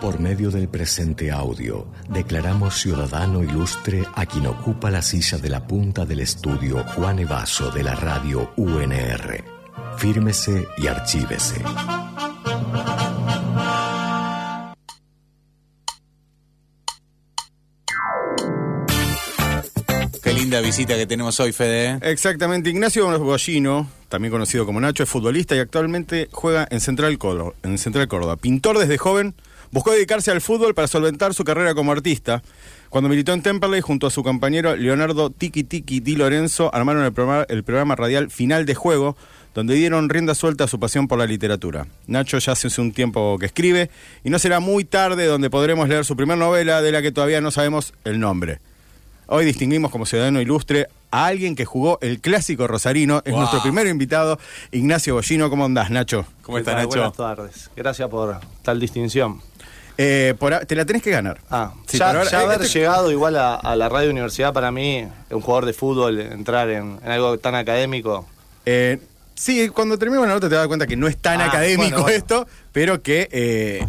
Por medio del presente audio, declaramos ciudadano ilustre a quien ocupa la silla de la punta del estudio Juan Evaso de la radio UNR. Fírmese y archívese. Qué linda visita que tenemos hoy, Fede. Exactamente, Ignacio Gollino, también conocido como Nacho, es futbolista y actualmente juega en Central, Córdoba, en Central Córdoba. Pintor desde joven, buscó dedicarse al fútbol para solventar su carrera como artista. Cuando militó en Temperley junto a su compañero Leonardo Tiki Tiki Di Lorenzo, armaron el programa, el programa radial Final de Juego, donde dieron rienda suelta a su pasión por la literatura. Nacho ya hace un tiempo que escribe y no será muy tarde donde podremos leer su primera novela de la que todavía no sabemos el nombre. Hoy distinguimos como ciudadano ilustre a alguien que jugó el clásico rosarino. Es Wow. nuestro primer invitado, Ignacio Bollino. ¿Cómo andás, Nacho? ¿Cómo ¿Qué está, tal? Nacho? Buenas tardes. Gracias por tal distinción. Eh, por a- te la tenés que ganar. Ah, Sí, ya, pero ahora- ya eh, haber este- llegado igual a, a la radio universidad para mí, un jugador de fútbol, entrar en, en algo tan académico. Eh, sí, cuando terminemos la nota te das cuenta que no es tan Ah, académico bueno, bueno. esto, pero que, eh,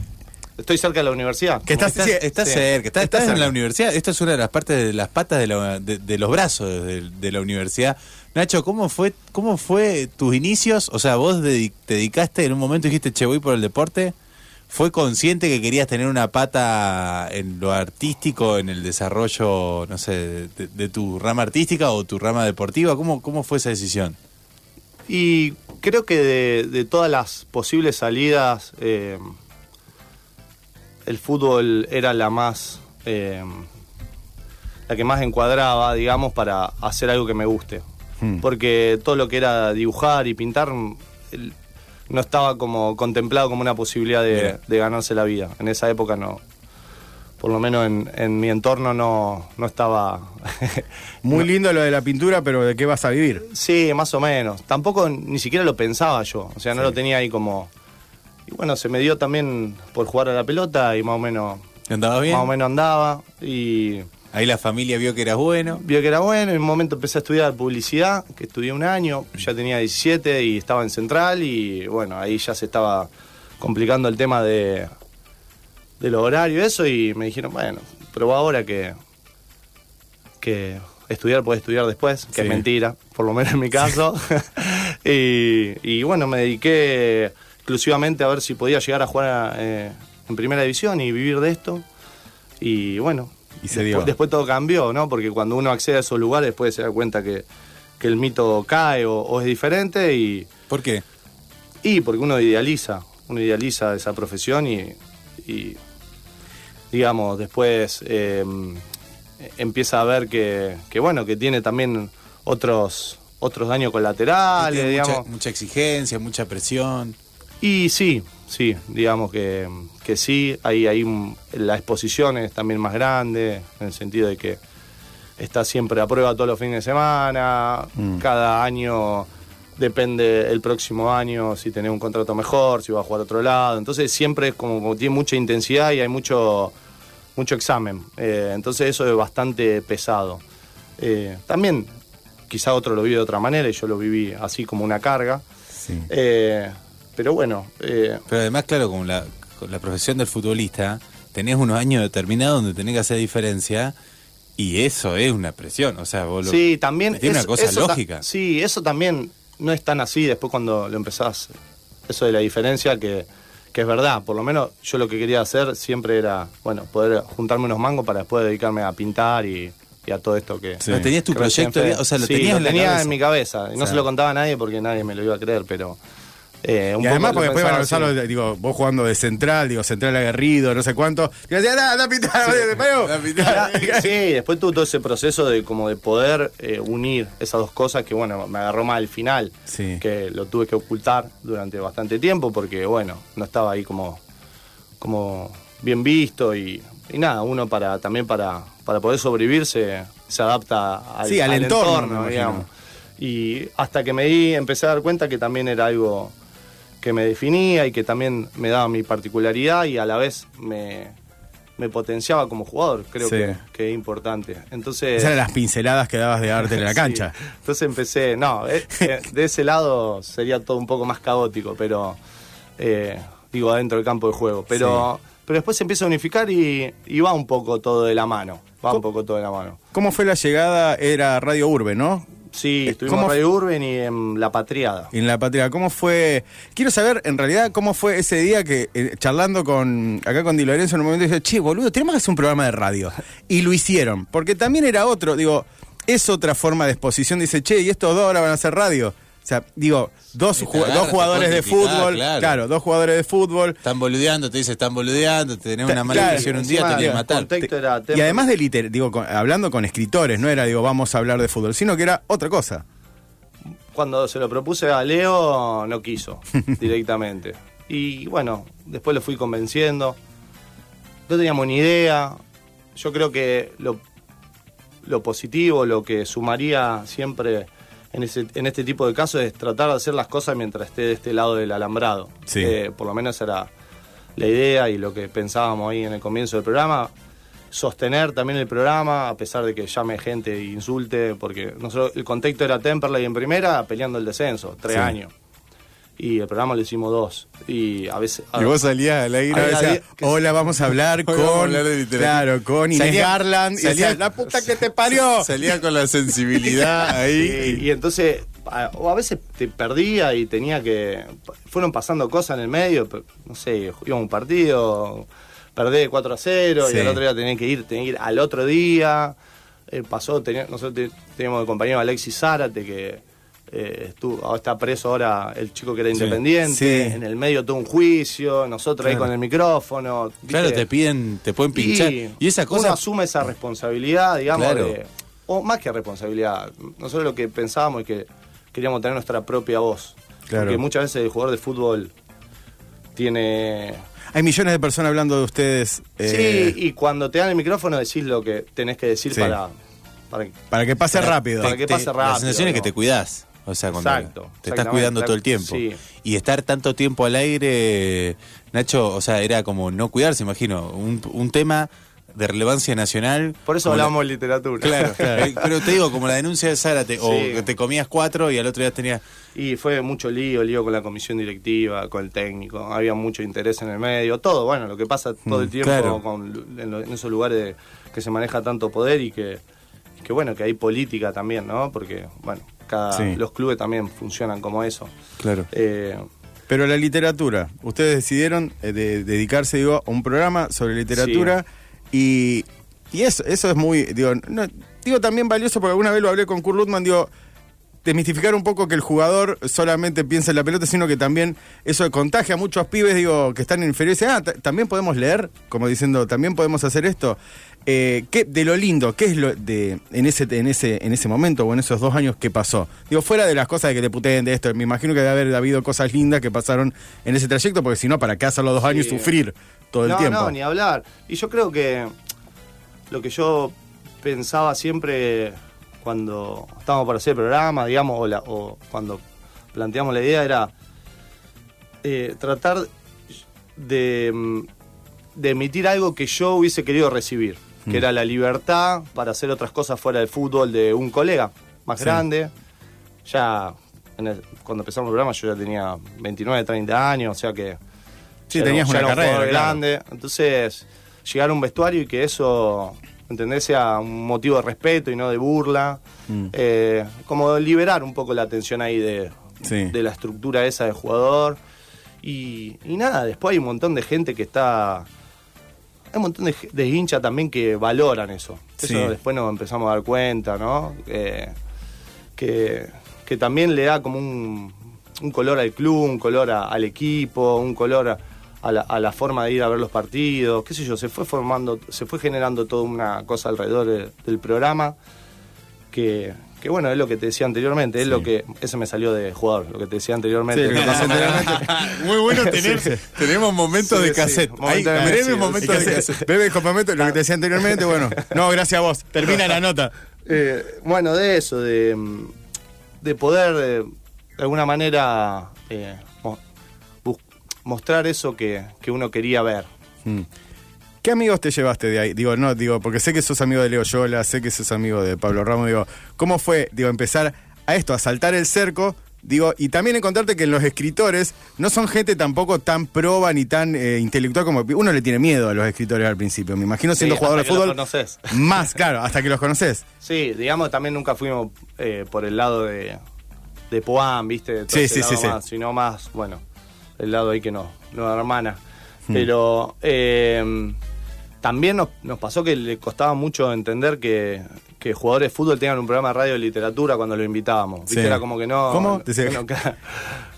Estoy cerca de la universidad. que estás, Estás, sí, estás sí, cerca, estás, estás cerca. en la universidad. Esto es una de las partes de las patas de, la- de- de los brazos de, de la universidad. Nacho, ¿cómo fue, ¿cómo fue tus inicios? O sea, vos dedi- te dedicaste en un momento y dijiste, che, voy por el deporte. ¿Fue consciente que querías tener una pata en lo artístico, en el desarrollo, no sé, de, tu rama artística o tu rama deportiva? ¿Cómo, cómo fue esa decisión? Y creo que de, de todas las posibles salidas, eh, el fútbol era la más. eh, la que más encuadraba, digamos, para hacer algo que me guste. Hmm. Porque todo lo que era dibujar y pintar el- no estaba como contemplado como una posibilidad de, ganarse la vida. En esa época no. Por lo menos en, en mi entorno no, no estaba. Muy lindo lo de la pintura, pero ¿de qué vas a vivir? Sí, más o menos. Tampoco ni siquiera lo pensaba yo. O sea, no lo tenía ahí como. Y bueno, se me dio también por jugar a la pelota y más o menos. ¿Andaba bien? Más o menos andaba. Y Ahí la familia vio que eras bueno. vio que era bueno. En un momento empecé a estudiar publicidad, que estudié un año. Ya tenía 17 y estaba en Central. Y bueno, ahí ya se estaba complicando el tema de. de los horarios y eso. Y me dijeron, bueno, probá ahora que. que estudiar puede estudiar después, que Sí. es mentira, por lo menos en mi caso. y, y bueno, me dediqué exclusivamente a ver si podía llegar a jugar eh, en primera división y vivir de esto. Y bueno, Y se después, dio. después todo cambió, ¿no? Porque cuando uno accede a esos lugares después se da cuenta que, que el mito cae o, o es diferente y, ¿Por qué? y porque uno idealiza, uno idealiza esa profesión y, y, digamos, después eh, empieza a ver que, que, bueno, que tiene también otros otros daños colaterales, Tiene mucha, digamos. mucha exigencia, mucha presión. Y sí, sí, digamos que, que sí, ahí, ahí mm, la exposición es también más grande, en el sentido de que está siempre a prueba todos los fines de semana, cada año depende el próximo año si tenés un contrato mejor, si vas a jugar a otro lado, entonces siempre es como, como tiene mucha intensidad y hay mucho, mucho examen, Eh, entonces eso es bastante pesado. Eh, también quizá otro lo vive de otra manera y yo lo viví así como una carga. Sí. Eh, pero bueno, eh, Pero además, claro, como la, con la profesión del futbolista, tenés unos años determinados donde tenés que hacer diferencia y eso es una presión. O sea, vos lo- sí, también... Tiene una cosa eso ta- lógica. Sí, eso también no es tan así después cuando lo empezás. Eso de la diferencia que, que es verdad. Por lo menos yo lo que quería hacer siempre era, bueno, poder juntarme unos mangos para después dedicarme a pintar y, y a todo esto que... Sí. ¿No tenías tu proyecto? fue- O sea, lo Sí, tenías en la tenía cabeza. en mi cabeza. Y no O sea. se lo contaba a nadie porque nadie me lo iba a creer, pero... eh, un Y además, porque después van a usarlo, digo, vos jugando de central, digo, central aguerrido, no sé cuánto. Y decía, anda, anda a pintar, oye, Mayo". anda a pintar. Sí, después tuvo todo ese proceso de como de poder eh, unir esas dos cosas que bueno, me agarró mal al final, Sí. que lo tuve que ocultar durante bastante tiempo porque bueno, no estaba ahí como, como bien visto y, y nada, uno para también para, para poder sobrevivir se, se adapta al, Sí, al entorno, imagino. digamos. Y hasta que me di, empecé a dar cuenta que también era algo que me definía y que también me daba mi particularidad y a la vez me, me potenciaba como jugador, creo Sí. que, que es importante. Entonces, Esas eran las pinceladas que dabas de arte en la Sí. cancha. Entonces empecé, no, eh, eh, de ese lado sería todo un poco más caótico, pero eh, digo adentro del campo de juego. Pero, pero después se empieza a unificar y, y va un poco todo de la mano. Va un poco todo de la mano. ¿Cómo fue la llegada? Era Radio Urbe, ¿no? Sí, Eh, estuvimos ¿cómo en Radio Urben y en La Patriada. En la patria, ¿cómo fue? Quiero saber, en realidad, cómo fue ese día que, eh, charlando con acá con Di Lorenzo, en un momento dice, che, boludo, tenemos que hacer un programa de radio. Y lo hicieron, porque también era otro, digo, es otra forma de exposición. Dice, che, y estos dos ahora van a hacer radio. O sea, digo, dos, dos jugadores de fútbol, claro. claro. dos jugadores de fútbol. Están boludeando, te dice, están boludeando, te tenés Ta- una mala claro, impresión un día, te quieren matar. era Y además de liter, digo, con- hablando con escritores, no era, digo, vamos a hablar de fútbol, sino que era otra cosa. Cuando se lo propuse a Leo, no quiso directamente. Y bueno, después lo fui convenciendo. No teníamos ni idea. Yo creo que lo, lo positivo, lo que sumaría siempre en, ese, en este tipo de casos es tratar de hacer las cosas mientras esté de este lado del alambrado. Sí. Eh, por lo menos era la idea y lo que pensábamos ahí en el comienzo del programa. Sostener también el programa, a pesar de que llame gente e insulte, porque nosotros, el contexto era Temperley en primera, peleando el descenso, tres Sí. años. Y el programa lo hicimos dos. Y a veces. Y vos salías al aire. Die- que- hola, vamos a hablar con. vamos a hablar de literatura. claro, con Inés Salía- Garland. y salía- decía, la puta que te parió. Salía con la sensibilidad ahí. Y, y entonces, a- o a veces te perdía y tenía que. Fueron pasando cosas en el medio, no sé, íbamos a un partido, perdé 4 a 0 Sí. y al otro día tenía que ir, tenía que ir al otro día. Eh, pasó, tenía- nosotros te- teníamos el compañero Alexis Zárate que. Eh, estuvo, está preso ahora el chico que era independiente, Sí. en el medio todo un juicio, nosotros ahí con el micrófono. Claro, te piden, te pueden pinchar. Y, Y, esa Uno cosa. asume esa responsabilidad, digamos, Claro. de- o más que responsabilidad. Nosotros lo que pensábamos es que queríamos tener nuestra propia voz. Claro. Porque muchas veces el jugador de fútbol tiene. Hay millones de personas hablando de ustedes. eh, Sí, y cuando te dan el micrófono decís lo que tenés que decir Sí. para, para. Para que pase rápido. para que te- pase La rápido, sensación es que te cuidás. O sea, cuando Exacto, te estás cuidando todo el tiempo. Sí. Y estar tanto tiempo al aire, Nacho, o sea, era como no cuidarse, imagino. Un, un tema de relevancia nacional. Por eso la- hablamos de literatura. Claro, Eh, pero te digo, como la denuncia de Zárate, o Sí. que te comías cuatro y al otro día tenías. Y fue mucho lío, lío con la comisión directiva, con el técnico, había mucho interés en el medio, todo, bueno, lo que pasa todo el tiempo claro. con, en, lo- en esos lugares que se maneja tanto poder y que, que bueno, que hay política también, ¿no? Porque, bueno, cada, Sí. los clubes también funcionan como eso. Claro. Eh, Pero la literatura, ustedes decidieron eh, de- dedicarse, digo, a un programa sobre literatura y, y eso, eso es muy, digo, no- digo también valioso porque alguna vez lo hablé con Kurt Lutman, digo, desmistificar un poco que el jugador solamente piensa en la pelota, sino que también eso contagia a muchos pibes, digo, que están en inferiores. Ah, ta- también podemos leer, como diciendo, también podemos hacer esto. Eh, ¿qué, de lo lindo, ¿qué es lo de en ese, en ese, en ese momento o en esos dos años que pasó? Digo, fuera de las cosas de que te puteen de esto, me imagino que debe haber habido cosas lindas que pasaron en ese trayecto, porque si no, ¿para qué hacer los dos años y sufrir todo el tiempo? no, ni hablar. Y yo creo que lo que yo pensaba siempre cuando estábamos por hacer el programa, digamos, o, la- o cuando planteamos la idea era eh, tratar de, mm, de emitir algo que yo hubiese querido recibir, que era la libertad para hacer otras cosas fuera del fútbol de un colega más Sí. grande. Ya en el- cuando empezamos el programa yo ya tenía 29, 30 años, o sea que Sí, tenías ya una era un carrera, claro. grande. Entonces, llegar a un vestuario y que eso, ¿entendés? Sea un motivo de respeto y no de burla. Mm. Eh, como liberar un poco la atención ahí de, Sí. de la estructura esa del jugador. Y, y nada, después hay un montón de gente que está... Hay un montón de, de hinchas también que valoran eso. Eso después nos empezamos a dar cuenta, ¿no? Eh, que, que también le da como un, un color al club, un color a- al equipo, un color a, a la, a la forma de ir a ver los partidos, qué sé yo, se fue formando, se fue generando toda una cosa alrededor de- del programa que, que bueno, es lo que te decía anteriormente, es Sí. lo que, eso me salió de jugador, lo que te decía anteriormente. Sí, anteriormente. Muy bueno tener. Tenemos momentos Sí, de sí, cassette. momento Hay de- breves momentos cassette. se- Bebe complemento, lo que te decía anteriormente, bueno. No, gracias a vos. Termina la nota. Eh, bueno, de eso, de, de poder eh, de alguna manera eh, mo- mostrar eso que, que uno quería ver. Mm. ¿Qué amigos te llevaste de ahí? Digo, no, digo, porque sé que sos amigo de Leo Yola, sé que sos amigo de Pablo Ramos, digo, ¿cómo fue, digo, empezar a esto, a saltar el cerco, Digo, y también encontrarte que los escritores no son gente tampoco tan proba ni tan eh, intelectual como uno le tiene miedo a los escritores al principio. Me imagino siendo Sí, jugador de los fútbol. conoces. Más, claro, hasta que los conoces. Sí, digamos, también nunca fuimos eh, por el lado de, de Poam, ¿viste? De Sí, sí, sí, sí. Sino más, bueno, el lado ahí que no, no hermana. Hmm. Pero eh, también nos, nos pasó que le costaba mucho entender que, que jugadores de fútbol tengan un programa de radio de literatura cuando lo invitábamos. ¿Viste? Sí. Era como que no. ¿Cómo? no- no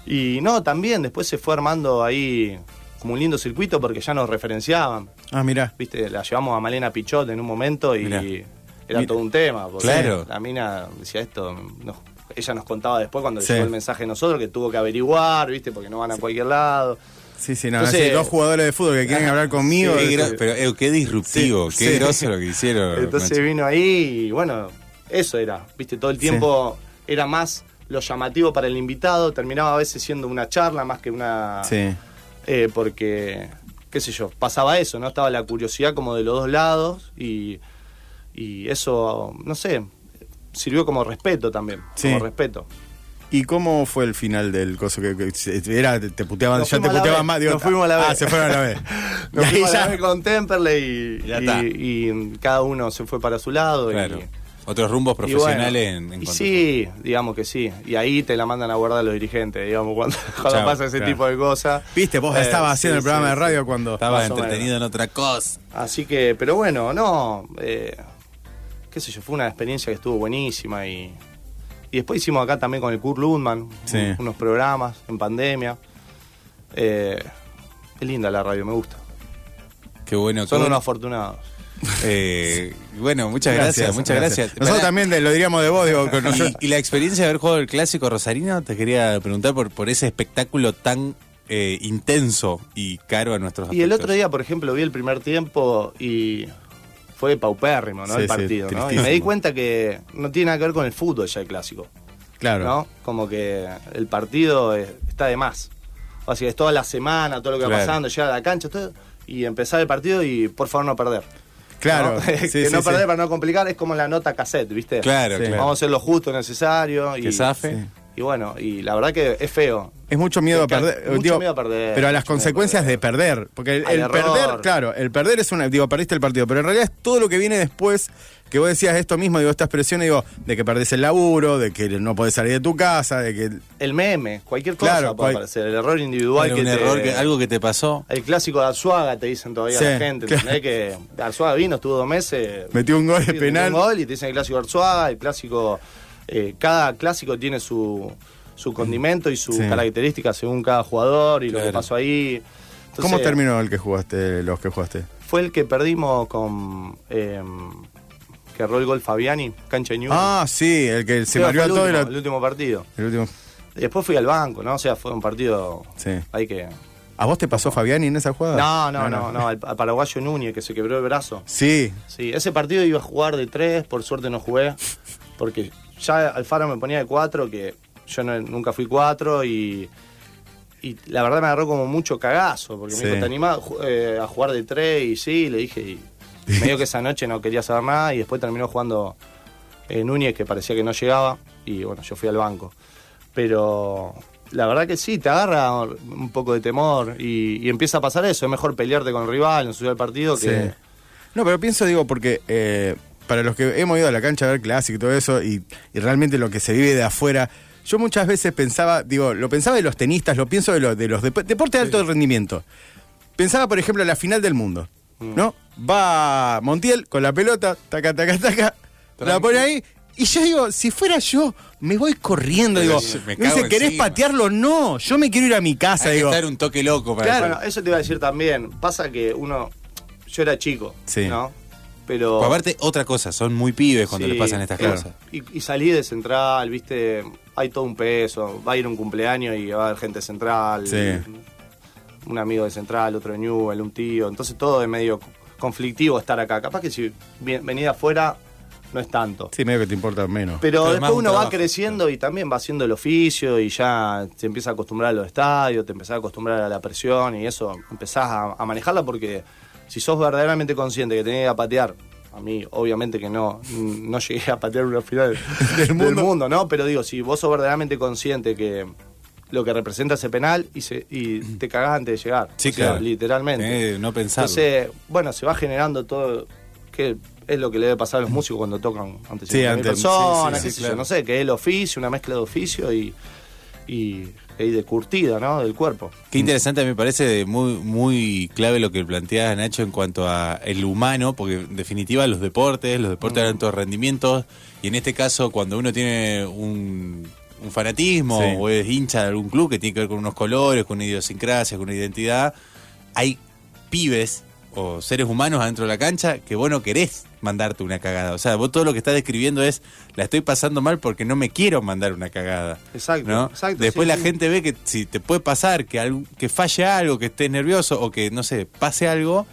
y no, también después se fue armando ahí como un lindo circuito porque ya nos referenciaban. Ah, mira. Viste, la llevamos a Malena Pichot en un momento y Mirá. era todo un tema. Porque Claro. La mina decía esto, nos- ella nos contaba después cuando Sí. llegó el mensaje de nosotros que tuvo que averiguar, viste, porque no van a cualquier lado. Sí, sí, no, Entonces- sí, dos jugadores de fútbol que quieren hablar conmigo. De- pero eh, qué disruptivo, Sí, qué sí. groso lo que hicieron. Entonces Nacho. vino ahí y bueno, eso era, viste, todo el tiempo era más lo llamativo para el invitado, terminaba a veces siendo una charla más que una... Sí. Eh, porque, qué sé yo, pasaba eso, ¿no? Estaba la curiosidad como de los dos lados y, y eso, no sé, sirvió como respeto también, Sí. como respeto. ¿Y cómo fue el final del coso que, era te, te puteaban, Nos ya te puteaban más? digo, nos fuimos a la Ah, B. se fueron a la vez. Nos fuimos a la vez con Temperley y, Ya está. y- y cada uno se fue para su lado. y- Claro. Otros rumbos bueno, profesionales en, en cuanto- sí, digamos que sí. Y ahí te la mandan a guardar los dirigentes, digamos, cuando, pasa ese claro. tipo de cosas. Viste, vos Eh, estabas sí, haciendo el sí, programa de radio cuando. Estaba Más o entretenido en otra cosa. Así que, pero bueno, no. eh, qué sé yo, fue una experiencia que estuvo buenísima y. Y después hicimos acá también con el Kurt Lundman Sí. un- unos programas en pandemia. Eh, es linda la radio, me gusta. Qué bueno. qué Son bueno. unos afortunados. Eh, bueno, muchas gracias, muchas gracias. Nosotros también de- lo diríamos de vos, digo, con nosotros. Y, y la experiencia de haber jugado el clásico rosarino, te quería preguntar por, por ese espectáculo tan eh, intenso y caro a nuestros Y el otro día, por ejemplo, vi el primer tiempo y fue paupérrimo, ¿no? Sí, el sí, partido, ¿no? Y me di cuenta que no tiene nada que ver con el fútbol ya el clásico, Claro. ¿no? Como que el partido está de más. O sea, es toda la semana, todo lo que va Claro. pasando, llegar a la cancha, todo, y empezar el partido y por favor no perder. Claro. ¿no? Sí, que sí, no sí. perder para no complicar es como la nota cassette, ¿viste? Claro, Sí. claro. Vamos a hacer lo justo necesario. Y, Que zafe. Y bueno, y la verdad que es feo. Es mucho miedo a Que- perder. mucho digo, miedo a perder, Pero a las consecuencias de perder. perder. Porque el, perder, claro, el perder es una. Digo, perdiste el partido. Pero en realidad es todo lo que viene después. Que vos decías esto mismo, digo, estas presiones, digo, de que perdés el laburo, de que no podés salir de tu casa, de que. El meme, cualquier cosa Claro, puede cual- aparecer. El error individual que un te- error, que, algo que te pasó. El clásico de Arzuaga te dicen todavía Sí, la gente. claro. ¿entendés? Que Arzuaga vino, estuvo dos meses. Metió un gol de sí, metió penal. Un gol y te dicen el clásico de Arzuaga, el clásico. Eh, cada clásico tiene su, su condimento y sus Sí. características según cada jugador y lo que pasó ahí. Entonces, ¿Cómo terminó el que jugaste, los que jugaste? Fue el que perdimos con. eh, que erró el gol Fabiani, cancha Newell's. Ah, sí, el que se mareó a todo último, el último partido. el último. Después fui al banco, ¿no? O sea, fue un partido. Sí. Hay que. ¿A vos te pasó Fabiani en esa jugada? No, no, no, no, al, al paraguayo Núñez que se quebró el brazo. Sí, Sí, ese partido iba a jugar de tres, por suerte no jugué, porque ya Alfaro me ponía de cuatro, que yo no- nunca fui cuatro y, y la verdad me agarró como mucho cagazo, porque Sí. me dijo, ¿te animás eh, a jugar de tres? Y sí, le dije, y me dijo que esa noche no quería saber nada y después terminó jugando eh, Núñez, que parecía que no llegaba, y bueno, yo fui al banco. Pero la verdad que sí, te agarra un poco de temor y, y empieza a pasar eso, es mejor pelearte con el rival, en su el partido que... Sí. No, pero pienso, digo, porque eh, para los que hemos ido a la cancha a ver clásico y todo eso, y, y realmente lo que se vive de afuera, yo muchas veces pensaba, digo, lo pensaba de los tenistas, lo pienso de, los de los dep- deportes de alto rendimiento. Pensaba, por ejemplo, en la final del mundo, Mm. ¿no? Va Montiel con la pelota, taca, taca, taca, la pone ahí. Y yo digo, si fuera yo, me voy corriendo. Pero Digo, yo me me dice, ¿querés encima". patearlo? No, yo me quiero ir a mi casa. Hay que digo, estar un toque loco para Claro. Bueno, eso te iba a decir también. Pasa que uno. Yo era chico, Sí. ¿no? Pero. Pues aparte, otra cosa, son muy pibes cuando sí, le pasan estas claro. cosas. Y, y salí de central, viste. Hay todo un peso. Va a ir un cumpleaños y va a haber gente de central. Sí. Un amigo de central, otro de Newell, un tío. Entonces todo es medio conflictivo estar acá. Capaz que si de afuera no es tanto. Sí, medio que te importa menos. Pero, después un uno va creciendo y también va haciendo el oficio y ya te empieza a acostumbrar a los estadios, te empezás a acostumbrar a la presión y eso empezás a, a manejarla porque si sos verdaderamente consciente que tenés que patear a mí obviamente que no, no llegué a patear una final Del del, mundo. ¿no? Pero digo, si vos sos verdaderamente consciente que lo que representa ese penal y, se, y te cagás antes de llegar. Sí, O sea, claro. Literalmente. Eh, no pensarlo. Entonces, bueno, se va generando todo, que es lo que le debe pasar a los músicos cuando tocan ante Sí, 50.000 ante- personas, sí, sí, sí, claro. no sé, que es el oficio, una mezcla de oficio y, y, y de curtida, ¿no? Del cuerpo. Qué interesante me parece muy muy clave lo que planteaba Nacho en cuanto a el humano, porque en definitiva los deportes, los deportes de alto rendimiento, y en este caso cuando uno tiene un, un fanatismo Sí. o es hincha de algún club que tiene que ver con unos colores, con una idiosincrasia, con una identidad, hay pibes o seres humanos adentro de la cancha que vos no querés mandarte una cagada. O sea, vos todo lo que estás describiendo es, la estoy pasando mal porque no me quiero mandar una cagada. Exacto, ¿no? exacto, Después sí, la sí. gente ve que si te puede pasar que, algo- que falle algo, que estés nervioso o que, no sé, pase algo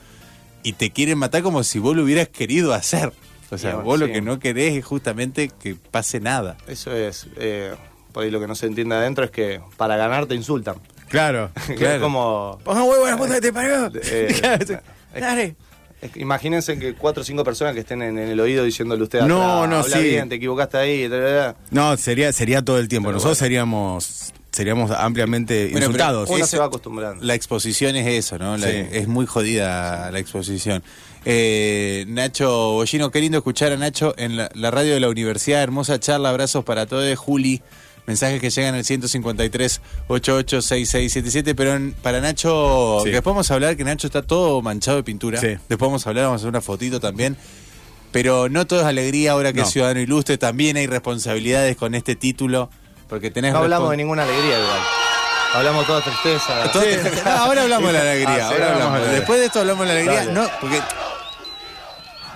y te quieren matar como si vos lo hubieras querido hacer. O sea, bueno, vos lo que no querés es justamente que pase nada. Eso es, eh, por ahí lo que no se entiende adentro es que para ganar te insultan. Claro. Es como... Ponga huevo a la puta que te parió. eh, Dale. es que imagínense que cuatro o cinco personas que estén en, en el oído diciéndole a usted No, atrás, no, habla sí. bien, te equivocaste ahí, ta, ta, ta". No, sería, sería todo el tiempo. Pero Nosotros bueno. seríamos seríamos ampliamente Bueno, insultados. Uno Eso- se va acostumbrando. La exposición es eso, ¿no? La- Sí. Es muy jodida la exposición. Eh, Nacho Bollino, qué lindo escuchar a Nacho en la, la radio de la universidad. Hermosa charla, abrazos para todos. Juli, mensajes que llegan al 153 886677. Pero en- para Nacho, Sí. que después vamos a hablar que Nacho está todo manchado de pintura. Sí. Después vamos a hablar, vamos a hacer una fotito también. Pero no todo es alegría ahora que No. es ciudadano ilustre. También hay responsabilidades con este título. Porque tenés No hablamos de ninguna alegría igual. Hablamos toda tristeza. No, ahora hablamos de la alegría. Ah, sí, ahora hablamos hablamos. de la Después de esto hablamos de la alegría. Dale. No, porque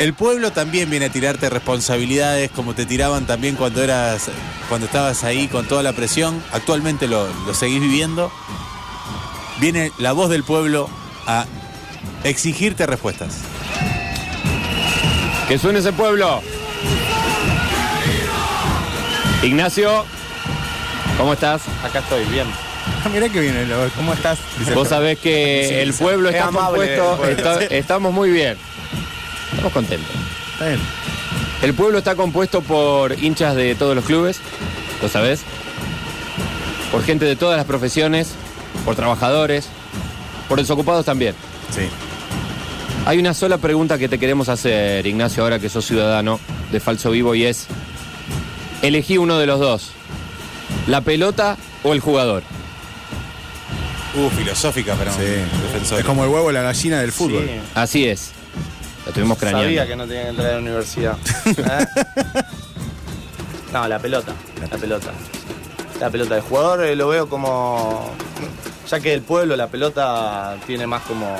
el pueblo también viene a tirarte responsabilidades, como te tiraban también cuando eras, cuando estabas ahí con toda la presión. Actualmente lo, lo seguís viviendo. Viene la voz del pueblo a exigirte respuestas. Que suene ese pueblo. Ignacio, ¿cómo estás? Acá estoy, bien. Mirá que viene, ¿cómo estás? Vos sabés que el pueblo Es está compuesto, estamos muy bien. Estamos contentos. Está bien. El pueblo está compuesto por hinchas de todos los clubes, ¿lo sabés? Por gente de todas las profesiones, por trabajadores, por desocupados también. Sí. Hay una sola pregunta que te queremos hacer, Ignacio, ahora que sos ciudadano de Falso Vivo, y es, elegí uno de los dos, la pelota o el jugador. Uh, filosófica un Sí. defensor. Es como el huevo y la gallina del fútbol. Sí. Así es. Lo estuvimos craneando. Sabía que no tenía que entrar a la universidad. ¿Eh? No, la pelota. La pelota. La pelota. El jugador eh, lo veo como. Ya que el pueblo, la pelota tiene más como.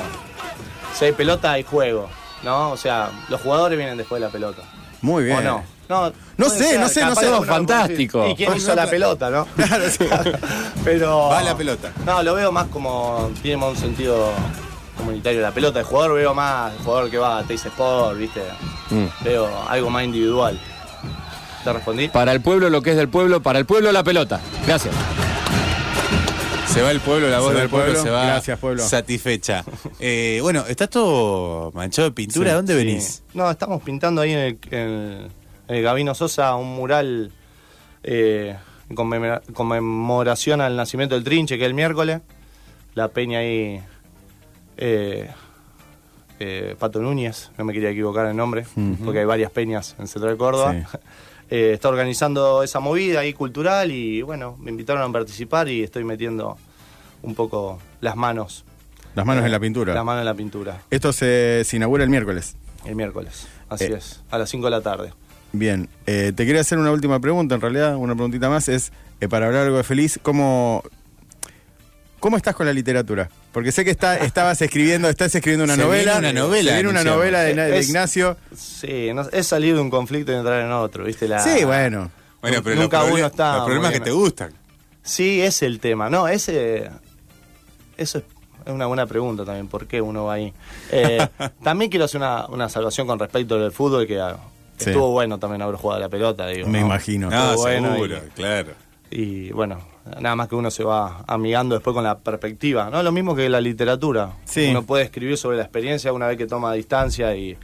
Si hay pelota, hay juego. ¿No? O sea, los jugadores vienen después de la pelota. Muy bien. ¿O no? No, No sé, no sé, no sé. Fantástico. ¿Y quién hizo la pelota, no? Claro, sí. Pero. Va la pelota. No, lo veo más como. Tiene más un sentido comunitario la pelota. El jugador veo más. El jugador que va a Teis Sport, ¿viste? Mm. Veo algo más individual. ¿Te respondí? Para el pueblo lo que es del pueblo, para el pueblo la pelota. Gracias. Se va el pueblo, la voz del el pueblo, pueblo. se va Gracias, pueblo. satisfecha. Eh, bueno, está todo manchado de pintura. Sí, ¿Dónde Sí. venís? No, estamos pintando ahí en el, en el- Gabino Sosa un mural eh, en conmemora- conmemoración al nacimiento del Trinche, que es el miércoles. La peña ahí. Eh, eh, Pato Núñez, no me quería equivocar el nombre, porque hay varias peñas en Central Córdoba. Sí. Eh, está organizando esa movida ahí cultural y bueno, me invitaron a participar y estoy metiendo un poco las manos. Las manos eh, en la pintura. Las manos en la pintura. Esto se, se inaugura el miércoles. El miércoles, así Eh. es, a las 5 de la tarde. Bien, eh, te quería hacer una última pregunta, en realidad, una preguntita más, es eh, para hablar algo de feliz, ¿cómo, ¿cómo estás con la literatura? Porque sé que está, estabas escribiendo, estás escribiendo una Se novela. viene una novela, Se viene una anunciamos. novela de, de Es- Ignacio. Sí, no- es salir de un conflicto y entrar en otro, ¿viste? La, Sí, bueno. Bueno, pero Nunca los, uno está los problemas que te gustan. Sí, es el tema. No, ese. Eso es es una buena pregunta también. ¿Por qué uno va ahí? Eh, también quiero hacer una, una salvación con respecto al fútbol, que ah, Sí. estuvo bueno también haber jugado a la pelota. Digo, Me ¿no? imagino. No, Estuvo bueno seguro, y- claro. Y bueno, nada más que uno se va amigando después con la perspectiva. No lo mismo que la literatura. Sí. Uno puede escribir sobre la experiencia una vez que toma distancia y,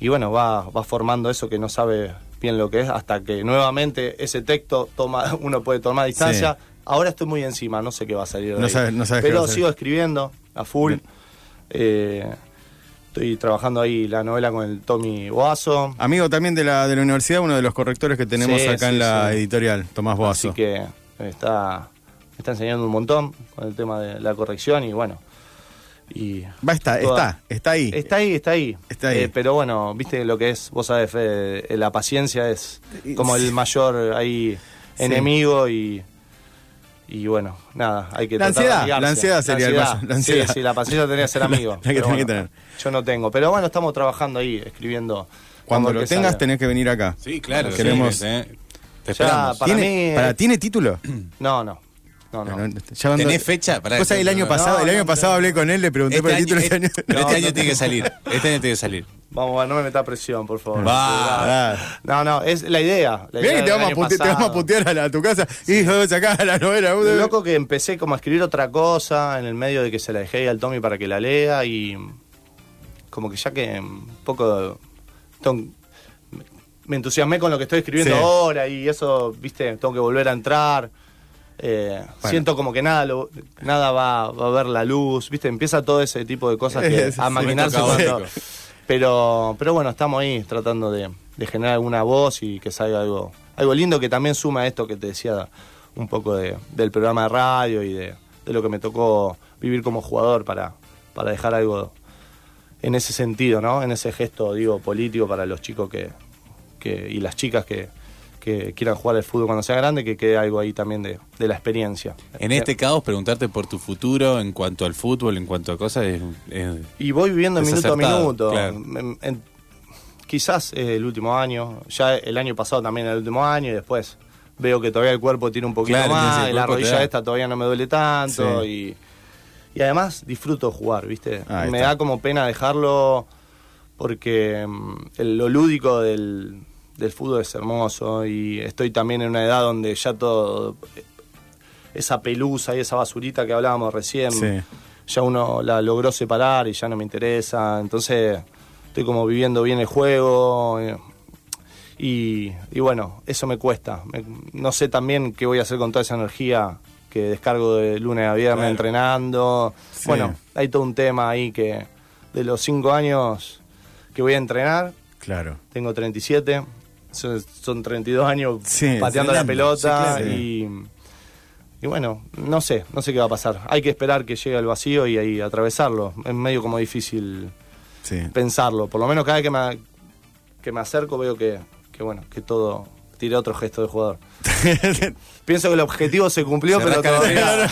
y bueno, va, va formando eso que no sabe bien lo que es, hasta que nuevamente ese texto toma, uno puede tomar distancia. Ahora estoy muy encima, no sé qué va a salir. de No ahí. sabes- no sabes qué va Pero sigo escribiendo a full. Eh, estoy trabajando ahí la novela con el Tommy Boazo. Amigo también de la, de la universidad, uno de los correctores que tenemos Sí, acá en la editorial, Tomás Boazo. Así que me está, me está enseñando un montón con el tema de la corrección y bueno. Y Va, está, toda- está, está ahí. Está ahí, está ahí. Está ahí. Eh, pero bueno, viste lo que es, vos sabés, Fede, eh, la paciencia es como el mayor ahí Sí. enemigo y, y bueno, nada, hay que La tratar de ansiedad, la ansiedad sería el ansiedad. mayor- la ansiedad. Sí, sí, la paciencia tendría que ser amigo. La que tenés que bueno, tener. Yo no tengo, pero bueno, estamos trabajando ahí, escribiendo. Cuando lo tengas sale. tenés que venir acá. Sí, claro. Queremos- sí, eh, Te Ya, esperamos. Para ¿Tiene, mí, para- ¿tiene título? No, no. No, no. No, ¿Tenés fecha? Pará, Cosa el año no, pasado, no, el año no, pasado no. hablé con él, le pregunté por el título este este año, pero este No, año no, tiene que salir. Este año tiene que salir. Vamos, no me meta presión, por favor. Va. No, no, es la idea. La Mirá idea que te vamos, a año pute- te pasado. vamos a putear a, la- a tu casa. Hijo, sacá la novela. Lo loco que empecé como a escribir otra cosa en el medio de que se la dejé ahí al Tommy para que la lea y como que ya que un poco me entusiasmé con lo que estoy escribiendo Sí. ahora y eso, viste, tengo que volver a entrar. Eh, Siento como que nada lo- nada va, va a ver la luz, viste, empieza todo ese tipo de cosas que, a maquinarse cuando- pero, pero bueno, estamos ahí tratando de, de generar alguna voz y que salga algo, algo lindo que también suma a esto que te decía un poco de- del programa de radio y de, de lo que me tocó vivir como jugador para, para dejar algo en ese sentido, ¿no? En ese gesto, digo, político para los chicos que, que y las chicas que, que quieran jugar al fútbol cuando sea grande, que quede algo ahí también de, de la experiencia. En este caos, preguntarte por tu futuro en cuanto al fútbol, en cuanto a cosas, es, es- Y voy viviendo minuto a minuto. claro. En- en- quizás el último año, ya el año pasado también el último año y después veo que todavía el cuerpo tiene un poquito Claro, más, el la rodilla esta todavía no me duele tanto Sí. y, y además disfruto jugar, ¿viste? Ahí me está. da como pena dejarlo porque mm, el- lo lúdico del, del fútbol es hermoso y estoy también en una edad donde ya todo esa pelusa y esa basurita que hablábamos recién Sí. ya uno la logró separar y ya no me interesa. Entonces estoy como viviendo bien el juego. eh, Y, y bueno, eso me cuesta. Me- no sé también qué voy a hacer con toda esa energía que descargo de lunes a viernes Claro. entrenando. Sí. Bueno, hay todo un tema ahí que de los cinco años que voy a entrenar, Claro. tengo 37, son, son 32 años Sí, pateando la pelota Sí, claro. y, y bueno, no sé, no sé qué va a pasar. Hay que esperar que llegue al vacío y ahí atravesarlo. Es medio como difícil Sí. pensarlo. Por lo menos cada vez que me, que me acerco veo que, que bueno, que todo tiré otro gesto de jugador. Pienso que el objetivo se cumplió, se pero todavía,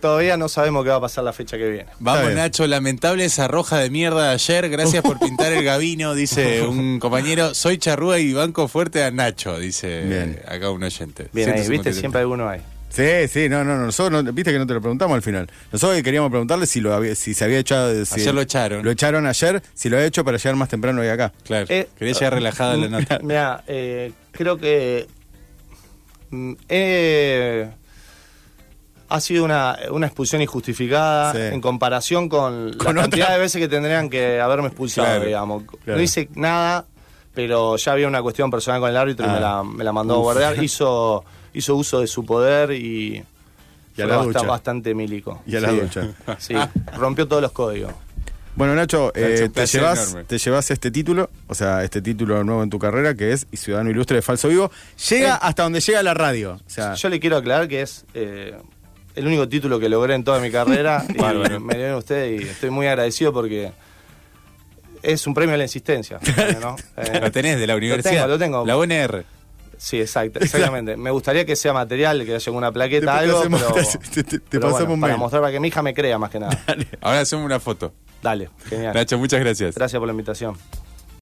pero no sabemos qué va a pasar la fecha que viene. Vamos. Nacho, lamentable esa roja de mierda de ayer. Gracias por pintar el gabino, dice un compañero. Soy charrúa y banco fuerte a Nacho, dice Bien. acá un oyente. Bien ahí, 153. viste, siempre alguno hay. Sí, sí, no, no, no, nosotros, no- viste que no te lo preguntamos al final. Nosotros queríamos preguntarle si lo había, si se había echado. si- Ayer lo echaron. Lo echaron ayer, si lo había hecho para llegar más temprano hoy acá. Claro, Eh, quería llegar relajada la nota. Mira, eh, creo que mm, eh, ha sido una, una expulsión injustificada Sí. en comparación con, Con la cantidad otra. de veces que tendrían que haberme expulsado, Claro, digamos. claro. No hice nada, pero ya había una cuestión personal con el árbitro y Ah. me la, me la mandó a guardar. Hizo, hizo uso de su poder y, Y a fue la ducha. bastante milico. Y a la Sí. ducha. Sí, rompió todos los códigos. Bueno, Nacho, eh, te, llevas, enorme. te llevas este título, o sea, este título nuevo en tu carrera, que es Ciudadano Ilustre de Falso Vivo. Llega Eh. hasta donde llega la radio. O sea, Yo le quiero aclarar que es eh, el único título que logré en toda mi carrera. y Bárbaro. me dieron usted y estoy muy agradecido porque es un premio a la insistencia. ¿no? Eh, Lo tenés de la universidad. tengo, lo tengo. La UNR. Sí, exacto, exactamente. Me gustaría que sea material, que haya una plaqueta, algo, te pero, te- te- te pero pasamos bueno, un para mail. mostrar para que mi hija me crea más que nada. Ahora hacemos una foto. Dale, genial. Nacho, muchas gracias. Gracias por la invitación.